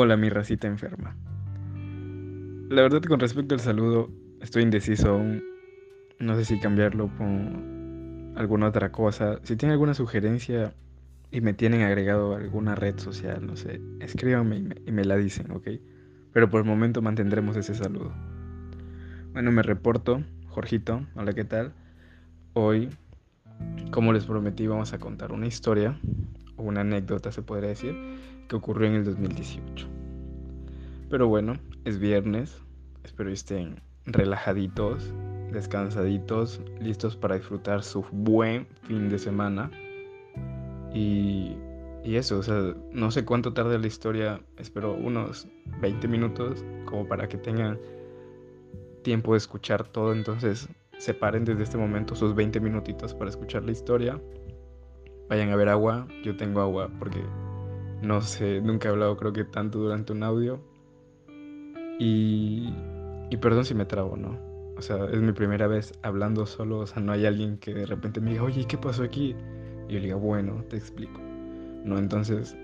Hola, mi racita enferma. La verdad, con respecto al saludo, estoy indeciso aún. No sé si cambiarlo por alguna otra cosa. Si tienen alguna sugerencia y me tienen agregado alguna red social, no sé, escríbanme y me, y me la dicen, ¿ok? Pero por el momento mantendremos ese saludo. Bueno, me reporto, Jorgito. Hola, ¿qué tal? Hoy, como les prometí, vamos a contar una historia o una anécdota, se podría decir, que ocurrió en el 2018. Pero bueno, es viernes, espero estén relajaditos, descansaditos, listos para disfrutar su buen fin de semana. Y, y eso, o sea, no sé cuánto tarde la historia, espero unos 20 minutos como para que tengan tiempo de escuchar todo, entonces separen desde este momento sus 20 minutitos para escuchar la historia. Vayan a ver agua, yo tengo agua porque no sé, nunca he hablado creo que tanto durante un audio. Y, y perdón si me trabo, ¿no? O sea, es mi primera vez hablando solo, o sea, no hay alguien que de repente me diga, oye, ¿qué pasó aquí? Y yo le diga, bueno, te explico. No, entonces,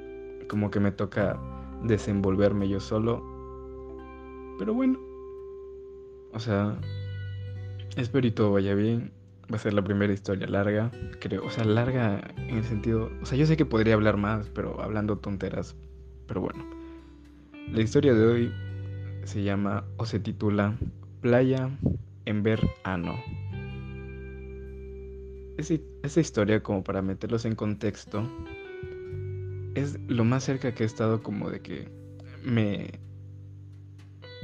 como que me toca desenvolverme yo solo. Pero bueno, o sea, espero y todo vaya bien. Va a ser la primera historia larga, creo. O sea, larga en el sentido... O sea, yo sé que podría hablar más, pero hablando tonteras. Pero bueno. La historia de hoy se llama o se titula Playa en verano. Esa historia, como para meterlos en contexto, es lo más cerca que he estado como de que me,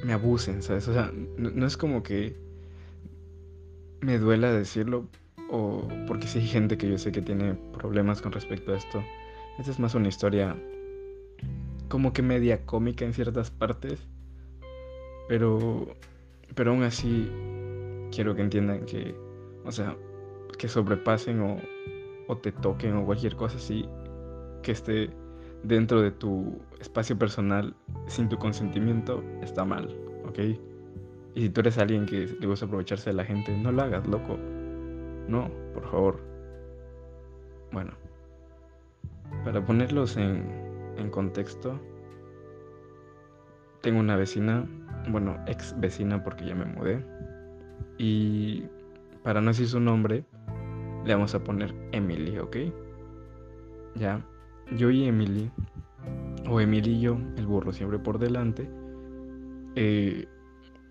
me abusen, ¿sabes? O sea, no, no es como que me duela decirlo, o porque sí hay gente que yo sé que tiene problemas con respecto a esto. Esta es más una historia como que media cómica en ciertas partes, pero, pero aún así quiero que entiendan que, o sea, que sobrepasen o, o te toquen o cualquier cosa así que esté dentro de tu espacio personal sin tu consentimiento está mal, ¿ok? Y si tú eres alguien que le gusta aprovecharse de la gente, no lo hagas, loco. No, por favor. Bueno, para ponerlos en, en contexto, tengo una vecina, bueno, ex vecina porque ya me mudé. Y para no decir su nombre, le vamos a poner Emily, ¿ok? Ya, yo y Emily, o Emilillo, el burro siempre por delante, eh,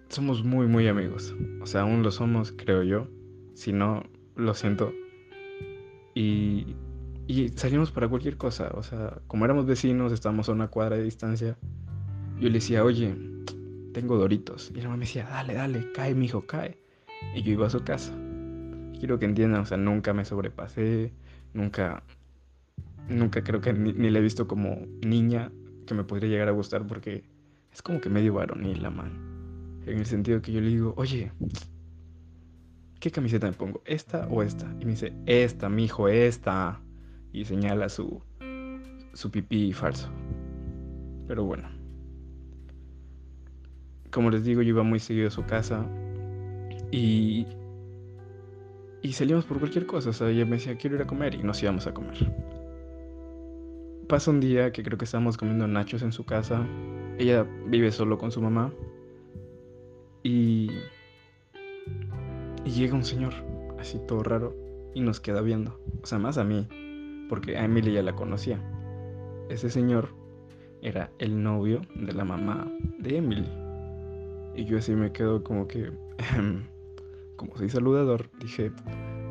somos muy, muy amigos. O sea, aún lo somos, creo yo. Si no, lo siento. Y, y salimos para cualquier cosa. O sea, como éramos vecinos, estábamos a una cuadra de distancia. Yo le decía, oye, tengo doritos. Y la mamá me decía, dale, dale, cae, mijo, cae. Y yo iba a su casa. Quiero que entiendan, o sea, nunca me sobrepasé, nunca, nunca creo que ni, ni he visto como niña que me podría llegar a gustar porque es como que medio varonil la man. En el sentido que yo le digo, oye, ¿qué camiseta me pongo? ¿Esta o esta? Y me dice, esta, mijo, esta. Y señala su, su pipí falso. Pero bueno. Como les digo, yo iba muy seguido a su casa. Y. Y salimos por cualquier cosa. O sea, ella me decía, quiero ir a comer. Y nos íbamos a comer. Pasa un día que creo que estábamos comiendo nachos en su casa. Ella vive solo con su mamá. Y, llega un señor, así todo raro, y nos queda viendo. O sea, más a mí, porque a Emily ya la conocía. Ese señor era el novio de la mamá de Emily. Y yo así me quedo como que, como soy saludador, dije,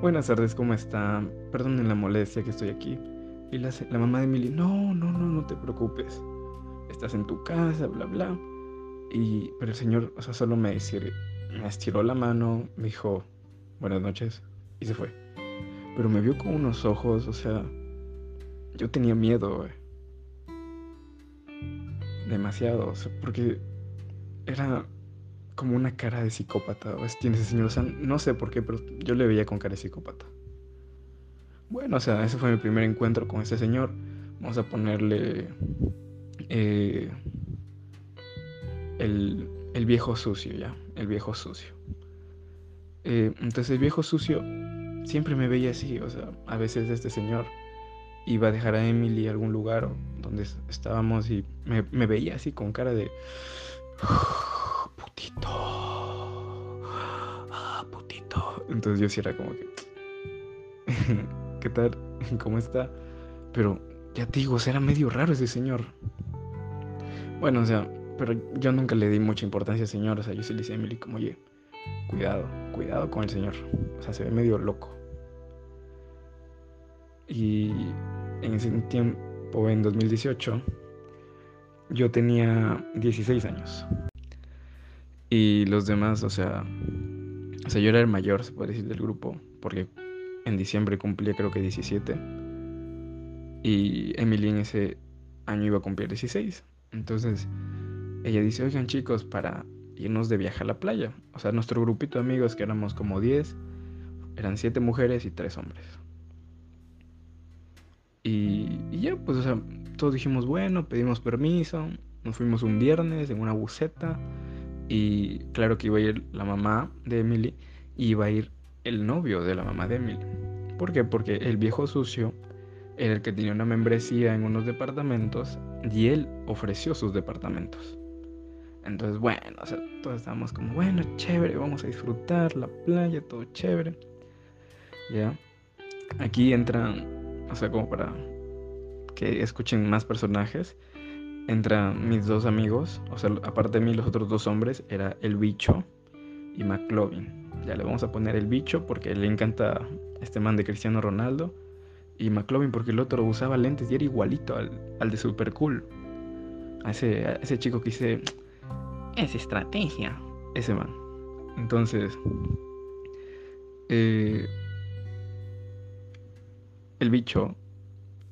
buenas tardes, ¿cómo está? Perdonen la molestia que estoy aquí. Y la, la mamá de Emily, no, no, no, no te preocupes. Estás en tu casa, bla, bla. Y, pero el señor, o sea, solo me, decir, me estiró la mano, me dijo, buenas noches, y se fue. Pero me vio con unos ojos, o sea, yo tenía miedo, Demasiado, o sea, porque era como una cara de psicópata, tiene ese señor, o sea, no sé por qué, pero yo le veía con cara de psicópata. Bueno, o sea, ese fue mi primer encuentro con ese señor. Vamos a ponerle eh, el, el viejo sucio, ya, el viejo sucio. Eh, entonces el viejo sucio siempre me veía así, o sea, a veces este señor. iba a dejar a Emily a algún lugar donde estábamos y me, me veía así con cara de... Putito. Ah, putito. Entonces yo sí era como que... ¿Qué tal? ¿Cómo está? Pero ya te digo, era medio raro ese señor. Bueno, o sea, pero yo nunca le di mucha importancia al señor. O sea, yo sí le decía a Emily como, oye, cuidado, cuidado con el señor. O sea, se ve medio loco. Y en ese tiempo, en 2018, yo tenía 16 años. Y los demás, o sea, o sea, yo era el mayor, se puede decir, del grupo, porque en diciembre cumplía creo que 17. Y Emily en ese año iba a cumplir 16. Entonces, ella dice, oigan chicos, para irnos de viaje a la playa. O sea, nuestro grupito de amigos, que éramos como 10, eran 7 mujeres y 3 hombres. Y, ya, pues, o sea, todos dijimos, bueno, pedimos permiso, nos fuimos un viernes en una buceta. Y claro que iba a ir la mamá de Emily y iba a ir el novio de la mamá de Emily. ¿Por qué? Porque el viejo sucio era el que tenía una membresía en unos departamentos y él ofreció sus departamentos. Entonces, bueno, o sea, todos estábamos como, bueno, chévere, vamos a disfrutar la playa, todo chévere. ¿Ya? Aquí entran, o sea, como para que escuchen más personajes, entran mis dos amigos, o sea, aparte de mí, los otros dos hombres, era el bicho y McLovin. Ya le vamos a poner el bicho porque le encanta este man de Cristiano Ronaldo. Y McLovin porque el otro usaba lentes y era igualito al, al de Super Cool. A ese, a ese chico que dice, es estrategia. Ese man. Entonces, eh, el bicho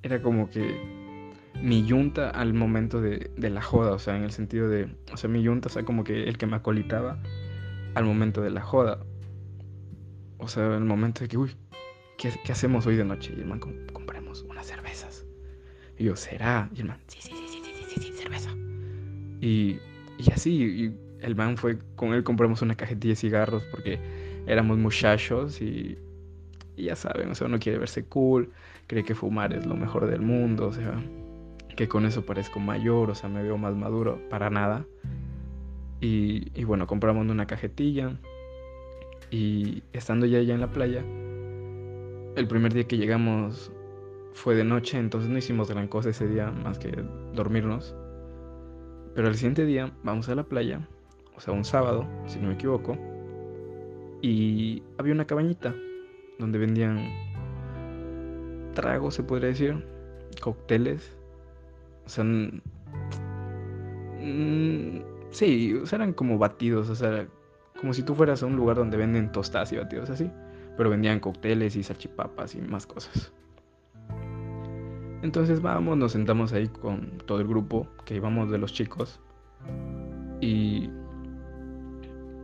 era como que mi yunta al momento de, de, la joda, o sea, en el sentido de, o sea, mi yunta, o sea, como que el que me acolitaba al momento de la joda. O sea, el momento de que, uy, ¿qué, hacemos hoy de noche? Y el man, compremos unas cervezas. Y yo, ¿será? Y el man, sí, sí, sí, sí, sí, sí, sí cerveza. Y y así, el man fue, con él compramos una cajetilla de cigarros porque éramos muchachos y, ya saben, o sea, uno quiere verse cool, cree que fumar es lo mejor del mundo, o sea, que con eso parezco mayor, o sea, me veo más maduro, para nada. Y, y bueno, compramos una cajetilla y estando ya allá en la playa, el primer día que llegamos fue de noche, entonces no hicimos gran cosa ese día más que dormirnos. Pero al siguiente día vamos a la playa, o sea, un sábado, si no me equivoco, y había una cabañita donde vendían tragos, se podría decir, cócteles, o sea, sí, o sea, eran como batidos, o sea, como si tú fueras a un lugar donde venden tostadas y batidos así, pero vendían cócteles y salchipapas y más cosas. Entonces vamos, nos sentamos ahí con todo el grupo que íbamos de los chicos. Y,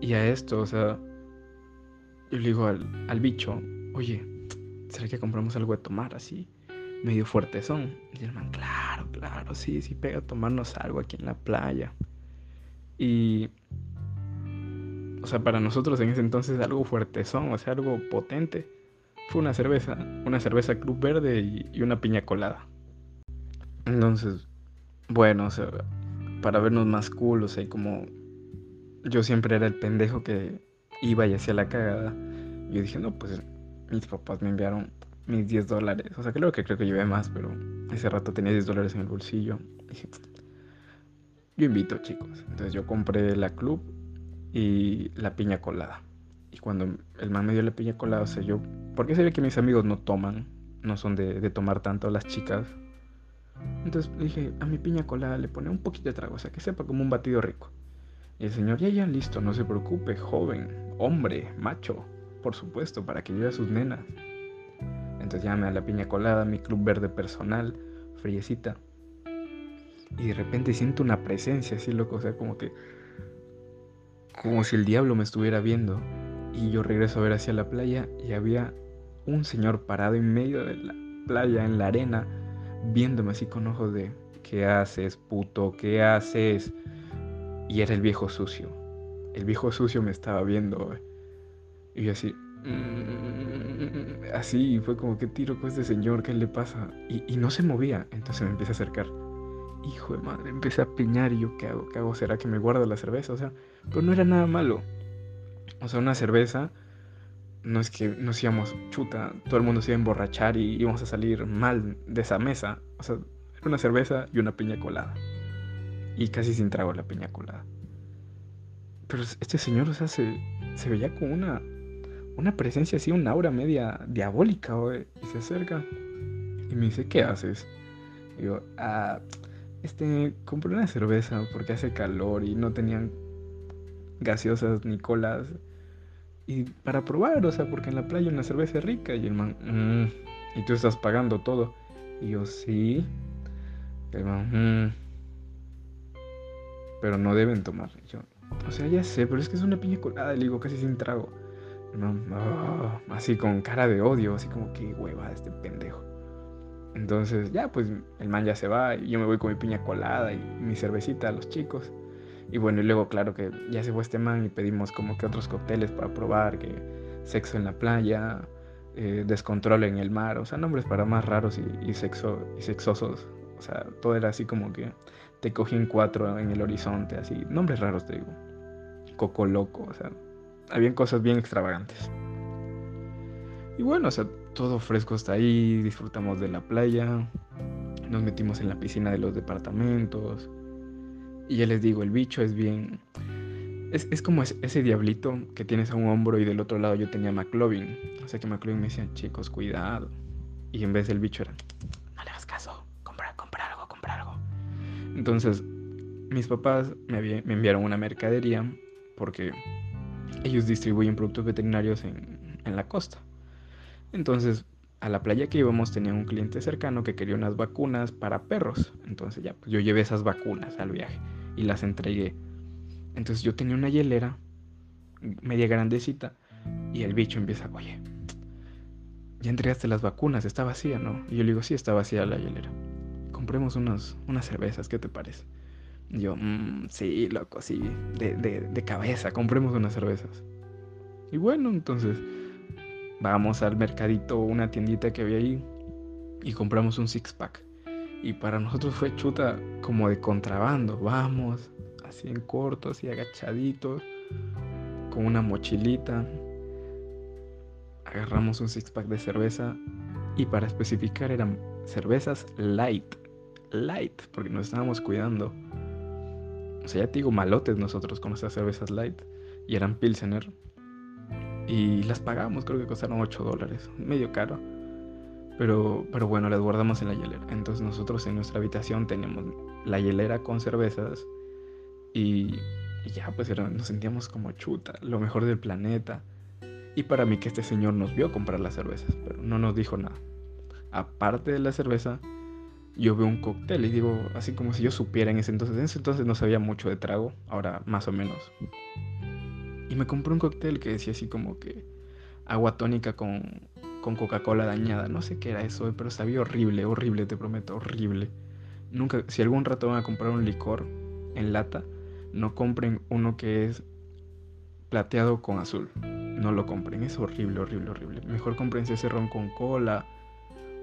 y a esto, o sea, yo le digo al, al bicho, oye, ¿será que compramos algo de tomar así? Medio fuerte son. Y el man, claro, claro, sí, sí, pega a tomarnos algo aquí en la playa. Y, o sea, para nosotros en ese entonces algo fuerte son, o sea, algo potente. Fue una cerveza, una cerveza Club Verde y, una piña colada. Entonces, bueno, para vernos más cool, o sea, como yo siempre era el pendejo que iba y hacía la cagada, yo dije, no, pues mis papás me enviaron mis 10 dólares, o sea, creo que creo que llevé más, pero ese rato tenía 10 dólares en el bolsillo. Dije, yo invito, chicos. Entonces yo compré la club y la piña colada. Y cuando el man me dio la piña colada, o sea, yo, porque se ve que mis amigos no toman, no son de, de tomar tanto las chicas, entonces dije, a mi piña colada le pone un poquito de trago, o sea, que sepa como un batido rico. Y el señor, ya, ya, listo, no se preocupe, joven, hombre, macho, por supuesto, para que lleve a sus nenas. Entonces ya me da la piña colada, mi club verde personal, friecita. Y de repente siento una presencia así, loco, o sea, como que... Como si el diablo me estuviera viendo. Y yo regreso a ver hacia la playa y había un señor parado en medio de la playa, en la arena, viéndome así con ojos de, ¿qué haces, puto? ¿Qué haces? Y era el viejo sucio. El viejo sucio me estaba viendo. Y yo así, mm, así, fue como, ¿qué tiro con este señor? ¿Qué le pasa? Y, y no se movía, entonces me empieza a acercar. Hijo de madre, empecé a piñar y yo, ¿qué hago? ¿Qué hago? ¿Será que me guardo la cerveza? O sea, pero no era nada malo. O sea, una cerveza, no es que nos íbamos chuta, todo el mundo se iba a emborrachar y íbamos a salir mal de esa mesa. O sea, una cerveza y una piña colada. Y casi sin trago la piña colada. Pero este señor, o sea, se, se veía como una, una presencia así, una aura media diabólica, Y se acerca y me dice, ¿qué haces? Y yo, ah, este, compré una cerveza porque hace calor y no tenían gaseosas ni colas. Y para probar, o sea, porque en la playa una cerveza rica. Y el man, mm, y tú estás pagando todo. Y yo, sí. el man, mm, pero no deben tomar. yo, o sea, ya sé, pero es que es una piña colada. Le digo, casi sin trago. No, ah, así con cara de odio, así como que hueva este pendejo. Entonces, ya, pues el man ya se va y yo me voy con mi piña colada y mi cervecita a los chicos. Y bueno, y luego, claro que ya se fue este man y pedimos como que otros cócteles para probar, que sexo en la playa, eh, descontrol en el mar, o sea, nombres para más raros y, sexo, y sexosos. O sea, todo era así como que te cogí en cuatro en el horizonte, así, nombres raros te digo. Coco loco, o sea, habían cosas bien extravagantes. Y bueno, o sea, todo fresco está ahí, disfrutamos de la playa, nos metimos en la piscina de los departamentos. Y ya les digo, el bicho es bien... Es, como ese, diablito que tienes a un hombro y del otro lado yo tenía McLovin. O sea que McLovin me decía, chicos, cuidado. Y en vez del bicho era, no le hagas caso, compra, compra algo, compra algo. Entonces, mis papás me, me enviaron una mercadería porque ellos distribuyen productos veterinarios en, en la costa. Entonces, a la playa que íbamos tenía un cliente cercano que quería unas vacunas para perros. Entonces ya, pues yo llevé esas vacunas al viaje y las entregué. Entonces yo tenía una hielera media grandecita y el bicho empieza, oye, ya entregaste las vacunas, está vacía, ¿no? Y yo le digo, sí, está vacía la hielera. Compremos unas cervezas, ¿qué te parece? Y yo, mmm, sí, loco, sí, de, de cabeza, compremos unas cervezas. Y bueno, entonces vamos al mercadito, una tiendita que había ahí y compramos un six pack. Y para nosotros fue chuta como de contrabando. Vamos, así en corto, así agachaditos, con una mochilita. Agarramos un six pack de cerveza y para especificar eran cervezas light. Light, porque nos estábamos cuidando. O sea, ya te digo, malotes nosotros con esas cervezas light. Y eran Pilsener. Y las pagamos, creo que costaron 8 dólares, medio caro. Pero, pero bueno, las guardamos en la hielera. Entonces nosotros en nuestra habitación teníamos la hielera con cervezas y, ya pues nos sentíamos como chuta, lo mejor del planeta. Y para mí que este señor nos vio comprar las cervezas, pero no nos dijo nada. Aparte de la cerveza, yo veo un cóctel y digo, así como si yo supiera en ese entonces. En ese entonces no sabía mucho de trago, ahora más o menos. Y me compré un cóctel que decía así como que agua tónica con, con Coca-Cola dañada. No sé qué era eso, pero sabía horrible, horrible, te prometo, horrible. Nunca, si algún rato van a comprar un licor en lata, no compren uno que es plateado con azul. No lo compren, es horrible, horrible, horrible. Mejor comprense ese ron con cola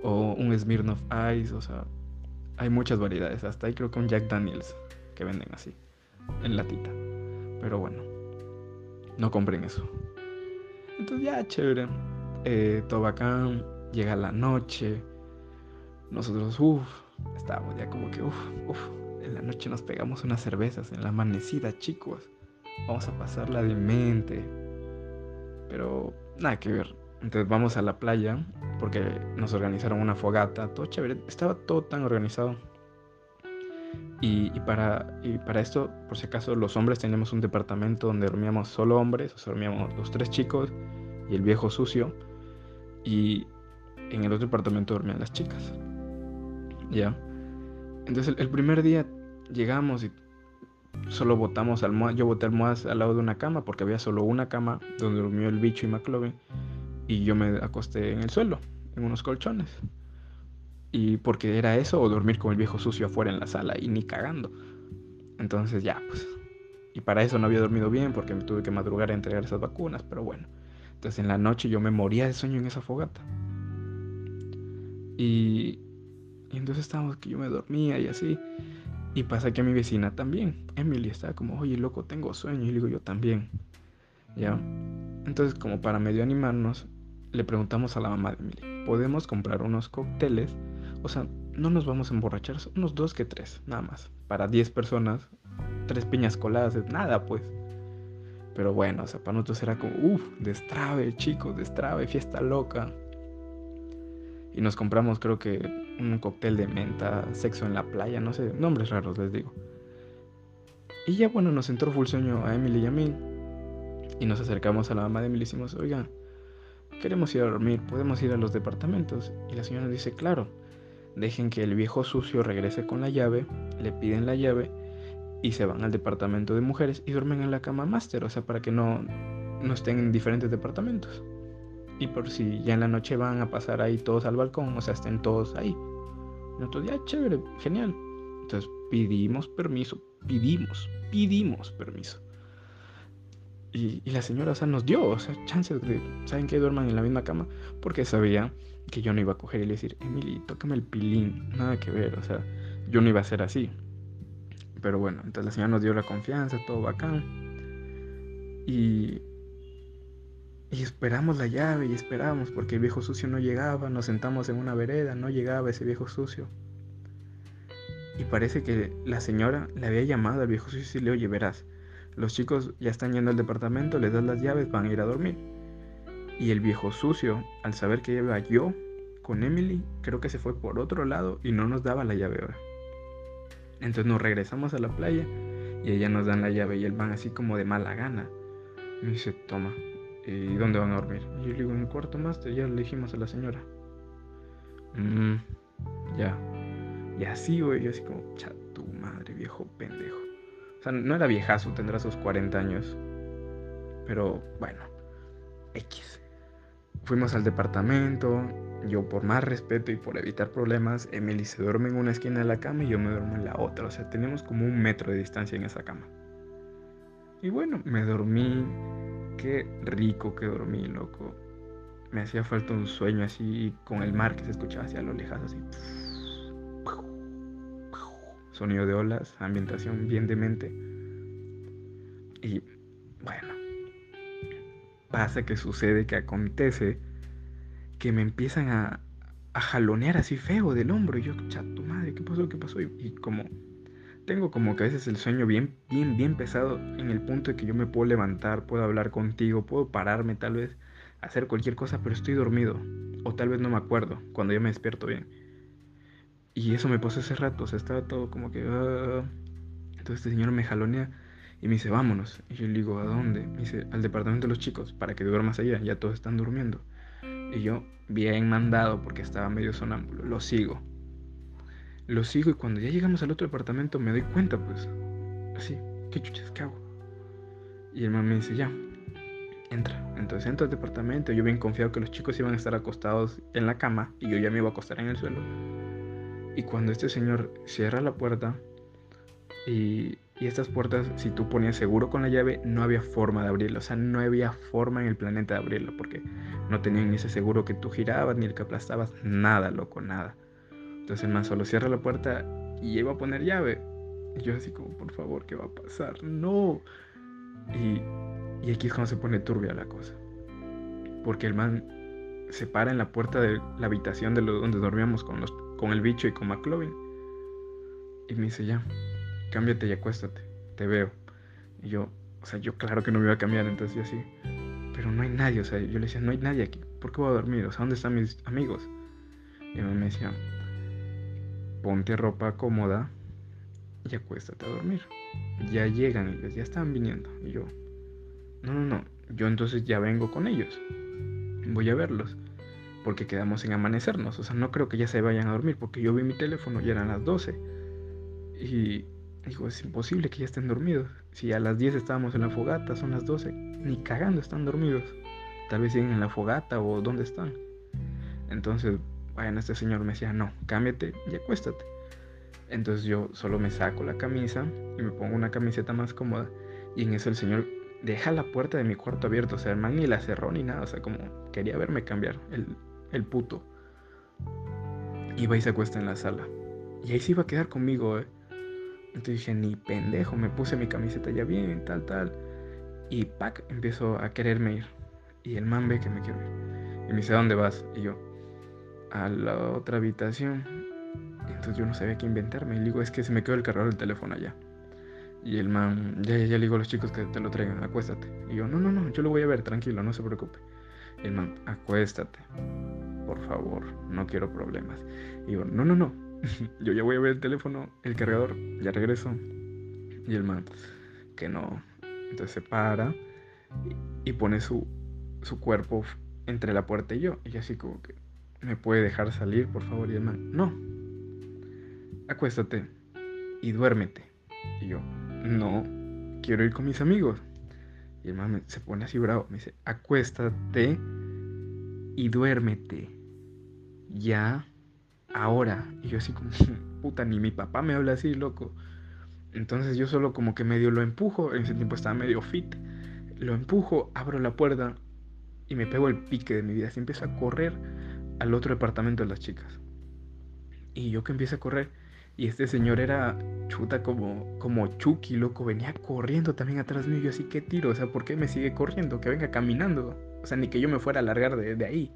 o un Smirnoff Ice, o sea, hay muchas variedades. Hasta ahí creo que un Jack Daniels que venden así, en latita. Pero bueno, no compren eso. Entonces ya, chévere. Eh, todo bacán. Llega la noche. Nosotros, uff, estábamos ya como que, uff, uff. En la noche nos pegamos unas cervezas. En la amanecida, chicos. Vamos a pasarla de mente. Pero nada que ver. Entonces vamos a la playa porque nos organizaron una fogata, todo chévere. Estaba todo tan organizado. Y, para, y para esto, por si acaso, los hombres teníamos un departamento donde dormíamos solo hombres, o sea, dormíamos los tres chicos y el viejo sucio. Y en el otro departamento dormían las chicas. ¿Ya? Entonces el, primer día llegamos y solo botamos almohadas. Yo boté almohadas al lado de una cama porque había solo una cama donde durmió el bicho y McLovin. Y yo me acosté en el suelo, en unos colchones. Y porque era eso o dormir con el viejo sucio afuera en la sala y ni cagando. Entonces ya, pues. Y para eso no había dormido bien porque me tuve que madrugar a entregar esas vacunas, pero bueno. Entonces en la noche yo me moría de sueño en esa fogata. Y, y entonces estábamos que yo me dormía y así. Y pasa que mi vecina también, Emily, estaba como, oye, loco, tengo sueño. Y le digo, yo también. ¿Ya? Entonces, como para medio animarnos, le preguntamos a la mamá de Emily, ¿podemos comprar unos cócteles? O sea, no nos vamos a emborrachar, unos dos que tres, nada más. Para 10 personas, tres piñas coladas, nada pues. Pero bueno, o sea, para nosotros era como, uff, destrave, chicos, destrave, fiesta loca. Y nos compramos, creo que, un cóctel de menta, sexo en la playa, no sé, nombres raros les digo. Y ya bueno, nos entró full sueño a Emily y a mí. Y nos acercamos a la mamá de Emily y decimos, oiga, queremos ir a dormir, podemos ir a los departamentos. Y la señora dice, claro, dejen que el viejo sucio regrese con la llave, le piden la llave y se van al departamento de mujeres y duermen en la cama máster, o sea, para que no, no estén en diferentes departamentos. Y por si ya en la noche van a pasar ahí todos al balcón, o sea, estén todos ahí. Nosotros, ya, chévere, genial. Entonces pedimos permiso, pedimos, pedimos permiso. Y, la señora, o sea, nos dio, o sea, chances de, ¿saben que Duerman en la misma cama, porque sabía que yo no iba a coger y decir, Emily, tócame el pilín, nada que ver, o sea, yo no iba a ser así. Pero bueno, entonces la señora nos dio la confianza, todo bacán. Y, y esperamos la llave y esperamos porque el viejo sucio no llegaba, nos sentamos en una vereda, no llegaba ese viejo sucio. Y parece que la señora le había llamado al viejo sucio y le oye, verás, los chicos ya están yendo al departamento, les das las llaves, van a ir a dormir. Y el viejo sucio, al saber que iba yo con Emily, creo que se fue por otro lado y no nos daba la llave ahora. Entonces nos regresamos a la playa y ella nos dan la llave y él van así como de mala gana. Me dice, toma, ¿y dónde van a dormir? Y yo le digo, en el cuarto máster, ya le dijimos a la señora. Mmm, ya. Y así, güey, yo así como, cha tu madre, viejo pendejo. O sea, no era viejazo, tendrá sus 40 años. Pero bueno, X. Fuimos al departamento, yo por más respeto y por evitar problemas, Emily se duerme en una esquina de la cama y yo me duermo en la otra. O sea, tenemos como un metro de distancia en esa cama. Y bueno, me dormí. Qué rico que dormí, loco. Me hacía falta un sueño así con el mar que se escuchaba hacia lo lejos, así. Sonido de olas, ambientación bien demente. Y bueno, pasa que sucede, que acontece que me empiezan a, jalonear así feo del hombro. Y yo, chato madre, ¿qué pasó? ¿Qué pasó? Y, como tengo como que a veces el sueño bien, bien, bien pesado en el punto de que yo me puedo levantar, puedo hablar contigo, puedo pararme tal vez, hacer cualquier cosa, pero estoy dormido. O tal vez no me acuerdo cuando yo me despierto bien. Y eso me pasó hace rato, o sea, estaba todo como que... Ah". Entonces este señor me jalonea y me dice, vámonos. Y yo le digo, ¿a dónde? Me dice, al departamento de los chicos, para que duermas allá, ya todos están durmiendo. Y yo, bien mandado, porque estaba medio sonámbulo, lo sigo. Lo sigo y cuando ya llegamos al otro departamento me doy cuenta, pues, así, ¿qué chuchas, qué hago? Y el man me dice, ya, entra. Entonces entra al departamento, yo bien confiado que los chicos iban a estar acostados en la cama y yo ya me iba a acostar en el suelo. Y cuando este señor cierra la puerta y y estas puertas, si tú ponías seguro con la llave, no había forma de abrirlo. O sea, no había forma en el planeta de abrirlo porque no tenían ni ese seguro que tú girabas ni el que aplastabas. Nada, loco, nada. Entonces el man solo cierra la puerta y iba a poner llave. Y yo así como, por favor, ¿qué va a pasar? No. Y, y aquí es cuando se pone turbia la cosa. Porque el man se para en la puerta de la habitación de donde dormíamos con, los, con el bicho y con McLovin. Y me dice, ya, cámbiate y acuéstate, te veo. Y yo, o sea, yo claro que no me iba a cambiar, entonces yo así, pero no hay nadie, o sea, yo le decía, no hay nadie aquí, ¿por qué voy a dormir? O sea, ¿dónde están mis amigos? Y me decía, ponte ropa cómoda y acuéstate a dormir. Ya llegan ellos, ya están viniendo. Y yo, no, no, no, yo entonces ya vengo con ellos. Voy a verlos. Porque quedamos en amanecernos. O sea, no creo que ya se vayan a dormir. Porque yo vi mi teléfono y eran las 12. Y Dijo, es imposible que ya estén dormidos. Si a las 10 estábamos en la fogata, son las 12. Ni cagando están dormidos. Tal vez siguen en la fogata o dónde están. Entonces, bueno, este señor me decía, no, cámbiate y acuéstate. Entonces yo solo me saco la camisa y me pongo una camiseta más cómoda. Y en eso el señor deja la puerta de mi cuarto abierta. O sea, el man ni la cerró ni nada. O sea, como quería verme cambiar, el, el puto. Iba y se acuesta en la sala. Y ahí se iba a quedar conmigo, eh. Entonces dije, ni pendejo, me puse mi camiseta ya bien, tal, tal. Y pack, empiezo a quererme ir. Y el man ve que me quiero ir. Y me dice, ¿a dónde vas? Y yo, a la otra habitación. Entonces yo no sabía qué inventarme. Y le digo, es que se me quedó el cargador del teléfono allá. Y el man, ya, ya, le digo a los chicos que te lo traigan, acuéstate. Y yo, no, no, no, yo lo voy a ver, tranquilo, no se preocupe. Y el man, acuéstate, por favor, no quiero problemas. Y yo, no, no, no, yo ya voy a ver el teléfono, el cargador, ya regreso. Y el man, que no. Entonces se para y, pone su, su cuerpo entre la puerta y yo. Y así como que, ¿me puede dejar salir, por favor? Y el man, no. Acuéstate y duérmete. Y yo, no, quiero ir con mis amigos. Y el man se pone así bravo, me dice, acuéstate y duérmete. Ya, ahora. Y yo así como, puta, ni mi papá me habla así, loco. Entonces yo solo como que medio lo empujo, en ese tiempo estaba medio fit. Lo empujo, abro la puerta y me pego el pique de mi vida. Así empiezo a correr al otro departamento de las chicas. Y yo que empiezo a correr y este señor era chuta como, como Chucky, loco. Venía corriendo también atrás mío. Yo así, ¿qué tiro? O sea, ¿por qué me sigue corriendo? Que venga caminando. O sea, ni que yo me fuera a largar de, de ahí.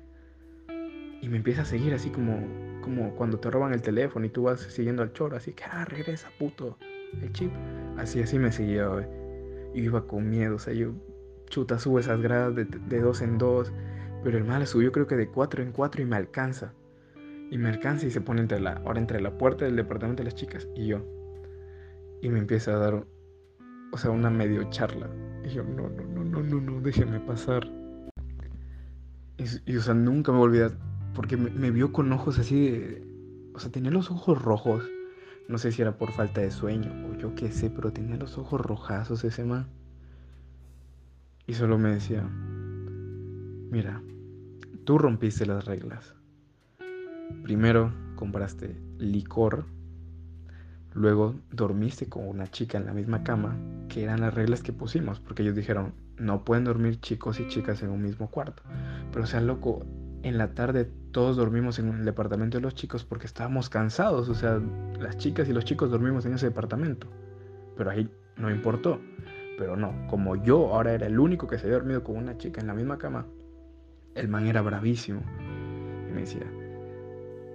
Y me empieza a seguir así como, como cuando te roban el teléfono y tú vas siguiendo al choro. Así que, ah, regresa, puto. El chip. Así, así me seguía, güey. Y iba con miedo. O sea, yo, chuta, subo esas gradas de, de dos en dos. Pero el mal subió creo que de cuatro en cuatro y me alcanza y me alcanza y se pone entre la, ahora entre la puerta del departamento de las chicas y yo. Y me empieza a dar, o sea, una medio charla. Y yo, no, no, no, no, no, no, déjeme pasar. Y, o sea, nunca me voy a olvidar, porque me, vio con ojos así de, o sea, tenía los ojos rojos. No sé si era por falta de sueño o yo qué sé, pero tenía los ojos rojazos ese man. Y solo me decía, mira, tú rompiste las reglas. Primero compraste licor, luego dormiste con una chica en la misma cama, que eran las reglas que pusimos, porque ellos dijeron, no pueden dormir chicos y chicas en un mismo cuarto. Pero o sea, loco, en la tarde todos dormimos en el departamento de los chicos porque estábamos cansados, o sea, las chicas y los chicos dormimos en ese departamento. Pero ahí no importó. Pero no, como yo ahora era el único que se había dormido con una chica en la misma cama, el man era bravísimo. Y me decía,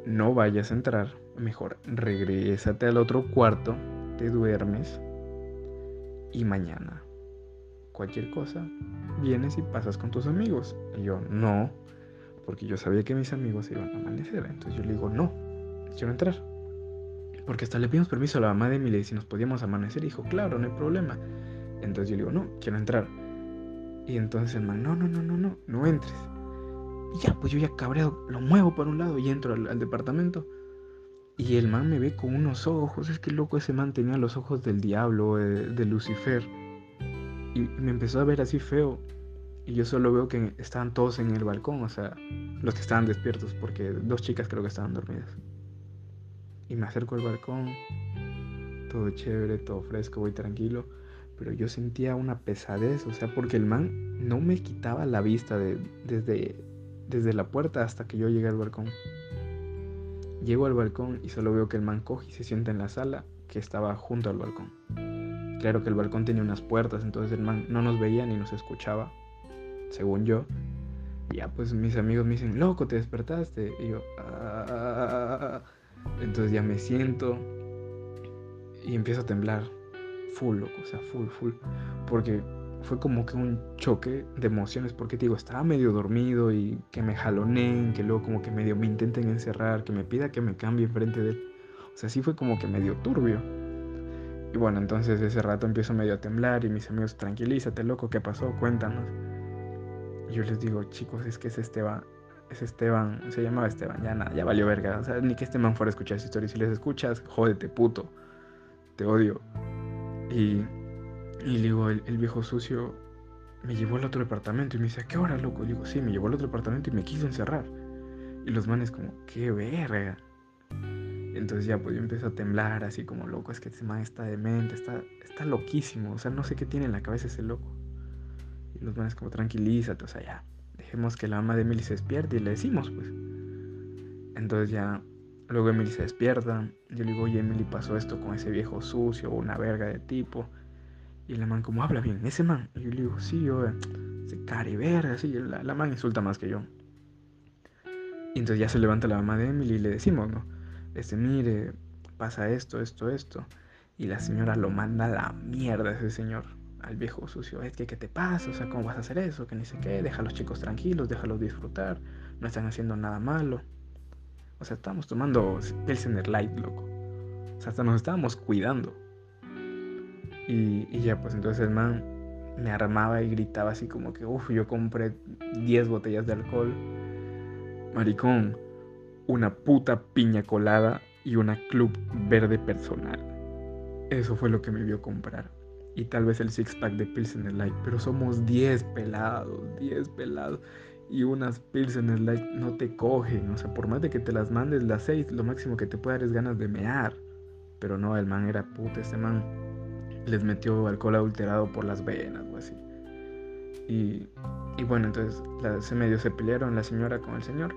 no vayas a entrar, mejor regrésate al otro cuarto, te duermes y mañana cualquier cosa vienes y pasas con tus amigos. Y yo no, porque yo sabía que mis amigos iban a amanecer. Entonces yo le digo, no, quiero entrar. Porque hasta le pedimos permiso a la mamá de Emily si nos podíamos amanecer. Y dijo, claro, no hay problema. Entonces yo le digo, no, quiero entrar. Y entonces el man, no, no, no, no, no, no entres. Y ya, pues yo ya cabreado, lo muevo por un lado y entro al, departamento. Y el man me ve con unos ojos, es que loco ese man tenía los ojos del diablo, eh, de, Lucifer. Y me empezó a ver así feo. Y yo solo veo que estaban todos en el balcón, o sea, los que estaban despiertos, porque dos chicas creo que estaban dormidas. Y me acerco al balcón, todo chévere, todo fresco, voy tranquilo. Pero yo sentía una pesadez, o sea, porque el man no me quitaba la vista de, desde desde la puerta hasta que yo llegué al balcón. Llego al balcón y solo veo que el man coge y se sienta en la sala que estaba junto al balcón. Claro que el balcón tenía unas puertas, entonces el man no nos veía ni nos escuchaba, según yo. Ya pues mis amigos me dicen, loco, te despertaste. Y yo, ah". entonces ya me siento y empiezo a temblar. Full, loco, o sea, full, full. Porque fue como que un choque de emociones, porque te digo, estaba medio dormido y que me jaloneen, que luego como que medio me intenten encerrar, que me pida que me cambie enfrente de él. O sea, sí fue como que medio turbio. Y bueno, entonces ese rato empiezo medio a temblar y mis amigos, tranquilízate, loco, ¿qué pasó? Cuéntanos. Yo les digo, chicos, es que es Esteban, es Esteban, se llamaba Esteban, ya nada, ya valió verga. O sea, ni que este man fuera a escuchar esa historia. Si les escuchas, jódete, puto. Te odio. Y y digo, el, viejo sucio me llevó al otro departamento y me dice, ¿a qué hora, loco? Y digo, sí, me llevó al otro departamento y me quiso encerrar. Y los manes como, qué verga. Entonces ya pues yo empiezo a temblar así como loco, es que ese man está demente, está, está loquísimo, o sea, no sé qué tiene en la cabeza ese loco. Y los manes como tranquilízate, o sea, ya, dejemos que la mamá de Emily se despierte y le decimos, pues. Entonces ya, luego Emily se despierta, yo le digo, oye Emily, pasó esto con ese viejo sucio, una verga de tipo. Y la man como, habla bien, ese man. Y yo le digo, sí, yo, ese cari verga, sí, la, la man insulta más que yo. Y entonces ya se levanta la mamá de Emily y le decimos, ¿no? Este, mire, pasa esto, esto, esto. Y la señora lo manda a la mierda ese señor, al viejo sucio. Es que, ¿qué te pasa? O sea, ¿cómo vas a hacer eso? Que ni sé qué. Deja a los chicos tranquilos, déjalos disfrutar. No están haciendo nada malo. O sea, estábamos tomando Pilsener Light, loco. O sea, hasta nos estábamos cuidando. Y, y ya, pues entonces el man me armaba y gritaba así como que, uff, yo compré 10 botellas de alcohol. Maricón, una puta piña colada y una club verde personal. Eso fue lo que me vio comprar. Y tal vez el six pack de Pilsener Light. Pero somos 10 pelados, 10 pelados. Y unas Pilsener Light no te cogen. O sea, por más de que te las mandes las 6, lo máximo que te puede dar es ganas de mear. Pero no, el man era puta. Este man les metió alcohol adulterado por las venas o así. Y, y bueno, entonces se medio se pelearon la señora con el señor.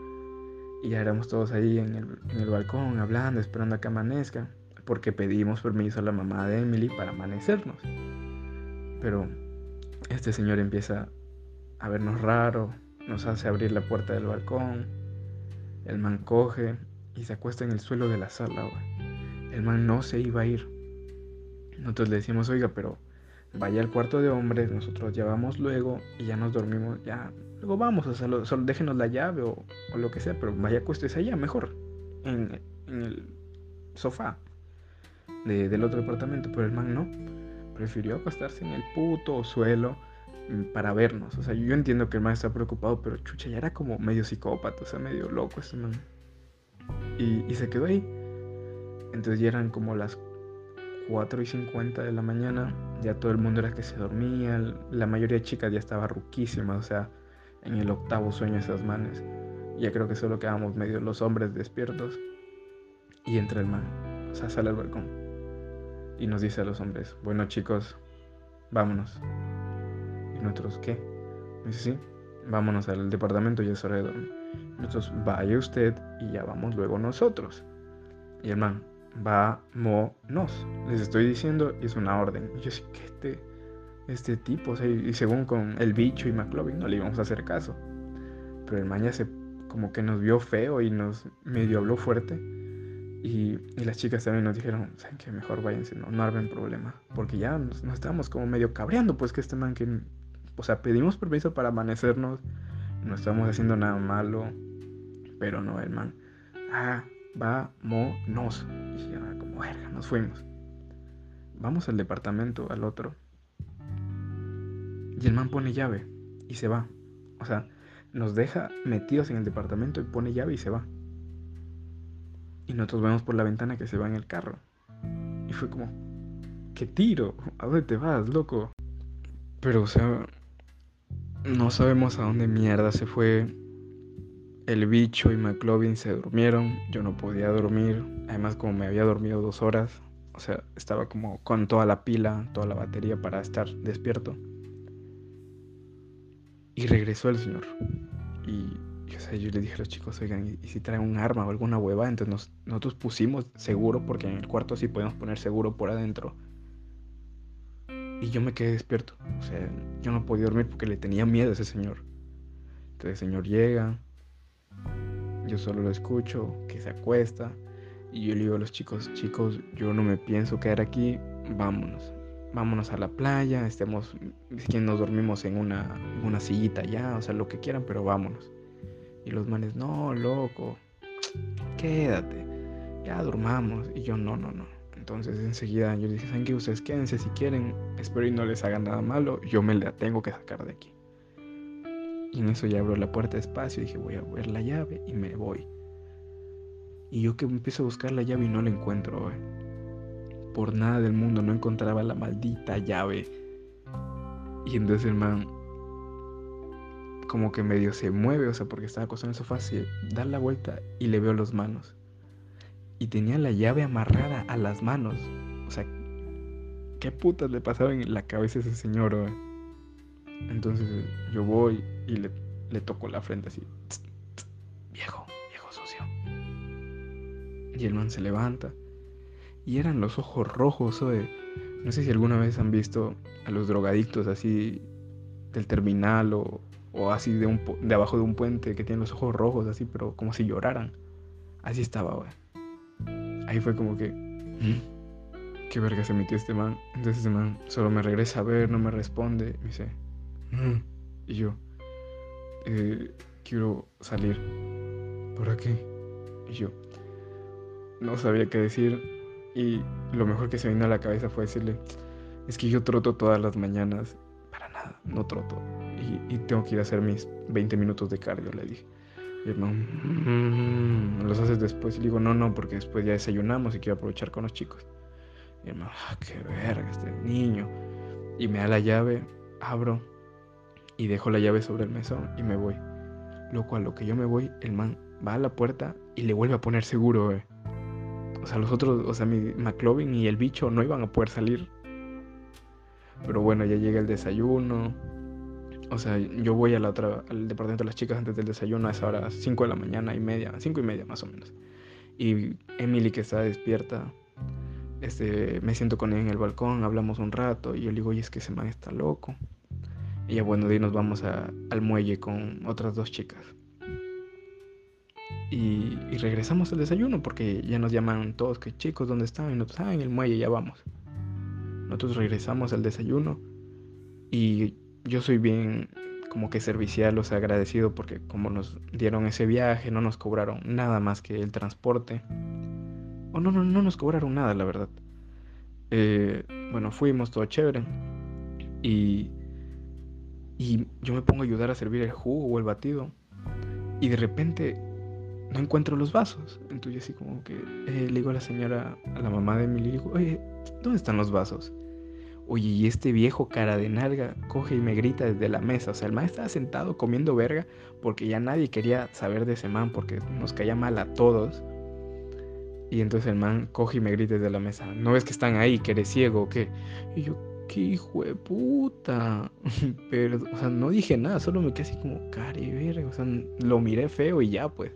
Y ya éramos todos ahí en el, en el balcón hablando, esperando a que amanezca porque pedimos permiso a la mamá de Emily para amanecernos. Pero este señor empieza a vernos raro, nos hace abrir la puerta del balcón, el man coge y se acuesta en el suelo de la sala, El man no se iba a ir. Nosotros le decimos, oiga, pero vaya al cuarto de hombres, nosotros ya vamos luego y ya nos dormimos, ya, luego vamos, o sea, solo déjenos la llave o, lo que sea, pero vaya acuéstese allá mejor, en, en el sofá del otro departamento, pero el man no. Prefirió acostarse en el puto suelo mm, para vernos. O sea, yo entiendo que el man está preocupado, pero chucha, ya era como medio psicópata, o sea, medio loco ese man. Y, y se quedó ahí. Entonces ya eran como las 4 y 50 de la mañana, ya todo el mundo era que se dormía, la mayoría de chicas ya estaba ruquísima, o sea, en el octavo sueño esas manes. Ya creo que solo quedamos medio los hombres despiertos. Y entra el man, o sea, sale al balcón y nos dice a los hombres, bueno chicos, vámonos. ¿Y nosotros qué? Dice, sí, vámonos al departamento, ya es hora de dormir. Nosotros, vaya usted y ya vamos luego nosotros. Y el man, vámonos. Les estoy diciendo, es una orden. Yo sí, que este, este tipo, o sea, y según con el bicho y McLovin no le íbamos a hacer caso. Pero el man ya se, como que nos vio feo y nos medio habló fuerte. Y, las chicas también nos dijeron, ¿saben que Mejor váyanse, no, no armen problema. Porque ya nos, estábamos como medio cabreando, pues que este man que... O sea, pedimos permiso para amanecernos, no estamos haciendo nada malo, pero no, el man, ah, vámonos. Y ya, como, verga, nos fuimos. Vamos al departamento, al otro. Y el man pone llave y se va. O sea, nos deja metidos en el departamento y pone llave y se va. Y nosotros vemos por la ventana que se va en el carro. Y fue como, ¿qué tiro? ¿A dónde te vas, loco? Pero, o sea, no sabemos a dónde mierda se fue. El bicho y McLovin se durmieron. Yo no podía dormir. Además, como me había dormido dos horas, o sea, estaba como con toda la pila, toda la batería para estar despierto. Y regresó el señor. Y yo le dije a los chicos, oigan, ¿y, si traen un arma o alguna hueva? Entonces nosotros pusimos seguro, porque en el cuarto sí podemos poner seguro por adentro. Y yo me quedé despierto. O sea, yo no podía dormir porque le tenía miedo a ese señor. Entonces el señor llega, yo solo lo escucho, que se acuesta. Y yo le digo a los chicos, chicos, yo no me pienso quedar aquí, vámonos. Vámonos a la playa, estemos, que nos dormimos en una, una sillita ya, o sea, lo que quieran, pero vámonos. Y los manes, no, loco, quédate, ya durmamos. Y yo, no, no, no. Entonces enseguida yo dije, ¿saben qué? Ustedes quédense si quieren, espero y no les hagan nada malo, yo me la tengo que sacar de aquí. Y en eso ya abro la puerta despacio y dije, voy a ver la llave y me voy. Y yo que empiezo a buscar la llave y no la encuentro, Por nada del mundo no encontraba la maldita llave. Y entonces el man como que medio se mueve, o sea, porque estaba acostado en el sofá, se da la vuelta y le veo las manos. Y tenía la llave amarrada a las manos. O sea, ¿qué putas le pasaba en la cabeza a ese señor? Entonces yo voy y le, le toco la frente así. Viejo, viejo sucio. Y el man se levanta. Y eran los ojos rojos, No sé si alguna vez han visto a los drogadictos así del terminal o, o así de, un, de abajo de un puente que tienen los ojos rojos así, pero como si lloraran. Así estaba, güey. Ahí fue como que... ¿Mm? ¿Qué verga se metió este man? Entonces este man solo me regresa a ver, no me responde. Me dice... Mm". Y yo... Eh, quiero salir. ¿Por qué? Y yo... No sabía qué decir. Y lo mejor que se vino a la cabeza fue decirle... Es que yo troto todas las mañanas. No troto. Y, tengo que ir a hacer mis 20 minutos de cardio, le dije. Y el mm, los haces después. Y le digo, no, no, porque después ya desayunamos y quiero aprovechar con los chicos. Y el ah, qué verga este niño. Y me da la llave, abro y dejo la llave sobre el mesón y me voy. Lo cual, lo que yo me voy, el man va a la puerta y le vuelve a poner seguro, eh. O sea, los otros, o sea, mi McLovin y el bicho no iban a poder salir. Pero bueno, ya llega el desayuno o sea, yo voy a la otra, al departamento de las chicas antes del desayuno a esa hora, 5 de la mañana y media, 5 y media más o menos. Y Emily que está despierta, este, me siento con ella en el balcón, hablamos un rato y yo le digo, oye, es que ese man está loco. Y ya bueno, de nos vamos al muelle con otras dos chicas. Y, regresamos al desayuno porque ya nos llaman todos que chicos, ¿dónde están? Y nosotros, ah, en el muelle, ya vamos. Nosotros regresamos al desayuno y yo soy bien como que servicial, o sea, agradecido porque como nos dieron ese viaje, no nos cobraron nada más que el transporte. O no, no, no nos cobraron nada, la verdad. Eh, bueno, fuimos, todo chévere. Y, y yo me pongo a ayudar a servir el jugo o el batido. Y de repente no encuentro los vasos. Entonces así como que eh, le digo a la señora, a la mamá de Emily, digo, oye, ¿dónde están los vasos? Oye, y este viejo cara de nalga coge y me grita desde la mesa. O sea, el man estaba sentado comiendo verga porque ya nadie quería saber de ese man porque nos caía mal a todos. Y entonces el man coge y me grita desde la mesa. ¿No ves que están ahí, que eres ciego o qué? Y yo, qué hijo de puta. Pero, o sea, no dije nada, solo me quedé así como, cari verga. O sea, lo miré feo y ya, pues.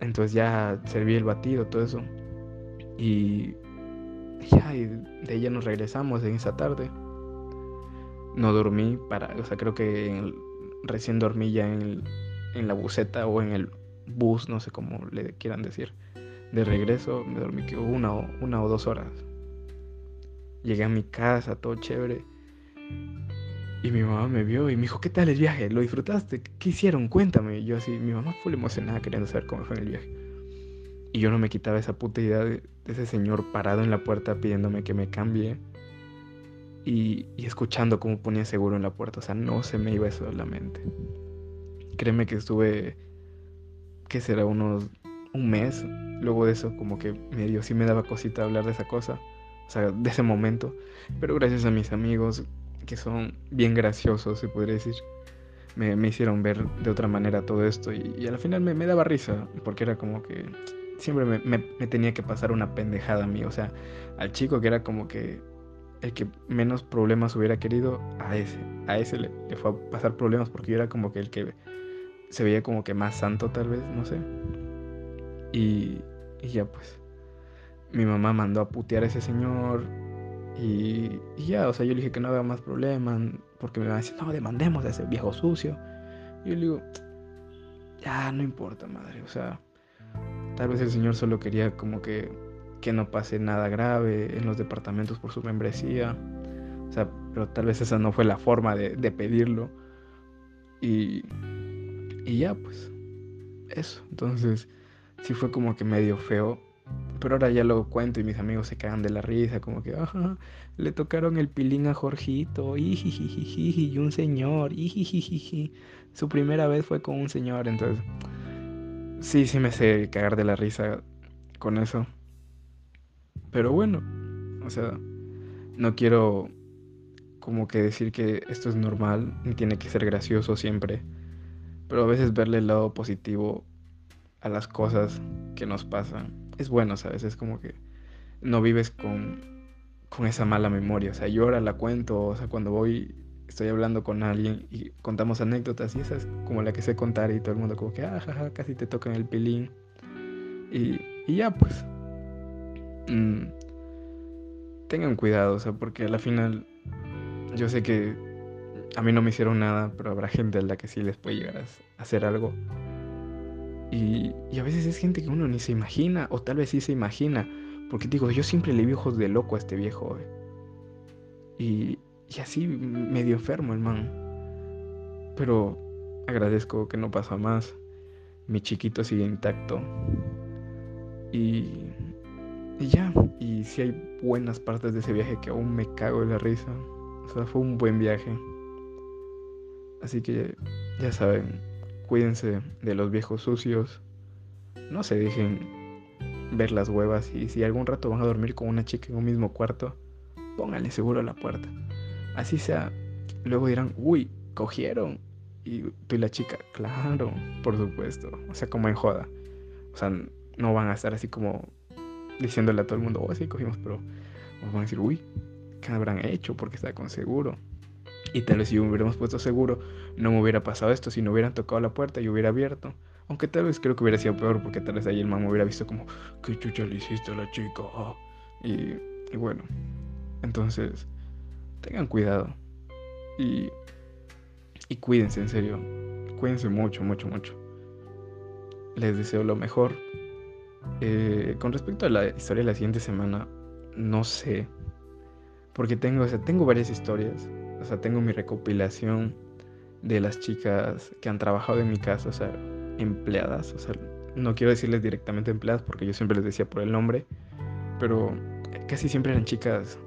Entonces ya serví el batido, todo eso. Y y de ella nos regresamos en esa tarde. No dormí para, o sea, creo que recién dormí ya en, en la buseta o en el bus, no sé cómo le quieran decir. De regreso me dormí que una o, una o dos horas. Llegué a mi casa, todo chévere. Y mi mamá me vio y me dijo, ¿qué tal el viaje? ¿Lo disfrutaste? ¿Qué hicieron? Cuéntame. Y yo así, mi mamá fue emocionada queriendo saber cómo fue el viaje. Y yo no me quitaba esa puta idea de, ese señor parado en la puerta pidiéndome que me cambie. Y, escuchando cómo ponía seguro en la puerta. O sea, no se me iba eso de la mente. Créeme que estuve, ¿qué será? Unos, un mes. Luego de eso, como que medio sí me daba cosita hablar de esa cosa. O sea, de ese momento. Pero gracias a mis amigos, que son bien graciosos, se podría decir. Me, hicieron ver de otra manera todo esto y, y al final me, me, daba risa porque era como que siempre me, tenía que pasar una pendejada a mí. O sea, al chico que era como que el que menos problemas hubiera querido, a ese, a ese le, fue a pasar problemas porque yo era como que el que se veía como que más santo tal vez, no sé. Y, y ya pues, mi mamá mandó a putear a ese señor y, y, ya, o sea, yo le dije que no había más problemas porque me iban a decir, no, demandemos a ese viejo sucio. Y yo le digo, ya, no importa, madre, o sea, Tal vez el Señor solo quería como que, que no pase nada grave en los departamentos por su membresía. O sea, pero tal vez esa no fue la forma de, pedirlo. Y, y ya, pues, eso. Entonces, sí fue como que medio feo. Pero ahora ya lo cuento y mis amigos se cagan de la risa, como que, ajá, le tocaron el pilín a Jorgito, y un señor, Su primera vez fue con un señor, entonces sí, sí me sé cagar de la risa con eso. Pero bueno, o sea, no quiero como que decir que esto es normal, ni tiene que ser gracioso siempre. Pero a veces verle el lado positivo a las cosas que nos pasan es bueno, ¿sabes? Es como que no vives con, con esa mala memoria. O sea, yo ahora la cuento, o sea, cuando voy estoy hablando con alguien y contamos anécdotas y esas como la que sé contar y todo el mundo como que, ah, jaja, casi te tocan el pilín. Y, y ya pues. Mm, tengan cuidado, o sea, porque a la final yo sé que a mí no me hicieron nada, pero habrá gente a la que sí les puede llegar a hacer algo. Y, y, a veces es gente que uno ni se imagina, o tal vez sí se imagina. Porque digo, yo siempre le vi ojos de loco a este viejo. Eh. Y, y así medio enfermo el man. Pero agradezco que no pasó más. Mi chiquito sigue intacto. Y, y ya. Y si hay buenas partes de ese viaje que aún me cago de la risa. O sea, fue un buen viaje. Así que ya saben, cuídense de los viejos sucios. No se dejen ver las huevas y si algún rato van a dormir con una chica en un mismo cuarto, pónganle seguro a la puerta. Así sea, luego dirán, uy, cogieron. Y tú y la chica, claro, por supuesto. O sea, como en joda. O sea, no van a estar así como diciéndole a todo el mundo, oh, sí, cogimos, pero van a decir, uy, ¿qué habrán hecho? Porque está con seguro. Y tal vez si hubiéramos puesto seguro, no me hubiera pasado esto. Si no hubieran tocado la puerta y hubiera abierto. Aunque tal vez creo que hubiera sido peor, porque tal vez ahí el man me hubiera visto como, ¿qué chucha le hiciste a la chica? Y, y bueno, entonces, tengan cuidado. Y, y cuídense, en serio. Cuídense mucho, mucho, mucho. Les deseo lo mejor. Eh, con respecto a la historia de la siguiente semana, no sé. Porque tengo, o sea, tengo varias historias. O sea, tengo mi recopilación de las chicas que han trabajado en mi casa, o sea, empleadas. O sea, no quiero decirles directamente empleadas porque yo siempre les decía por el nombre. Pero casi siempre eran chicas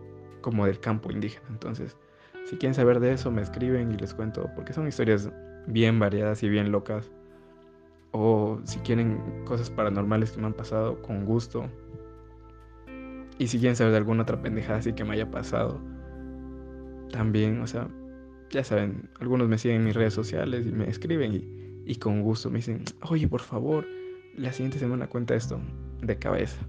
como del campo indígena. Entonces, si quieren saber de eso, me escriben y les cuento, porque son historias bien variadas y bien locas. O si quieren cosas paranormales que me han pasado, con gusto. Y si quieren saber de alguna otra pendejada así que me haya pasado, también, o sea, ya saben, algunos me siguen en mis redes sociales y me escriben y, con gusto me dicen, oye, por favor, la siguiente semana cuenta esto de cabeza.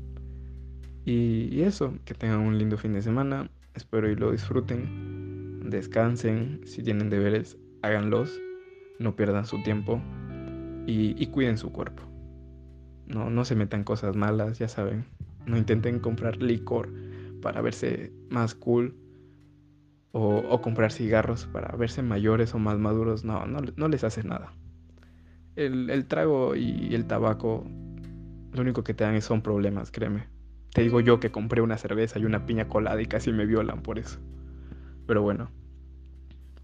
Y eso, que tengan un lindo fin de semana. Espero y lo disfruten. Descansen. Si tienen deberes, háganlos. No pierdan su tiempo. Y, cuiden su cuerpo. No, no se metan cosas malas, ya saben. No intenten comprar licor para verse más cool. O, comprar cigarros para verse mayores o más maduros. No, no, les hace nada. El, el, trago y el tabaco lo único que te dan son problemas, créeme. Te digo yo que compré una cerveza y una piña colada y casi me violan por eso. Pero bueno,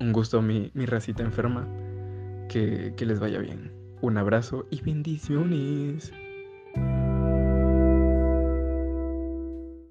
un gusto mi, mi racita enferma. Que, que les vaya bien. Un abrazo y bendiciones.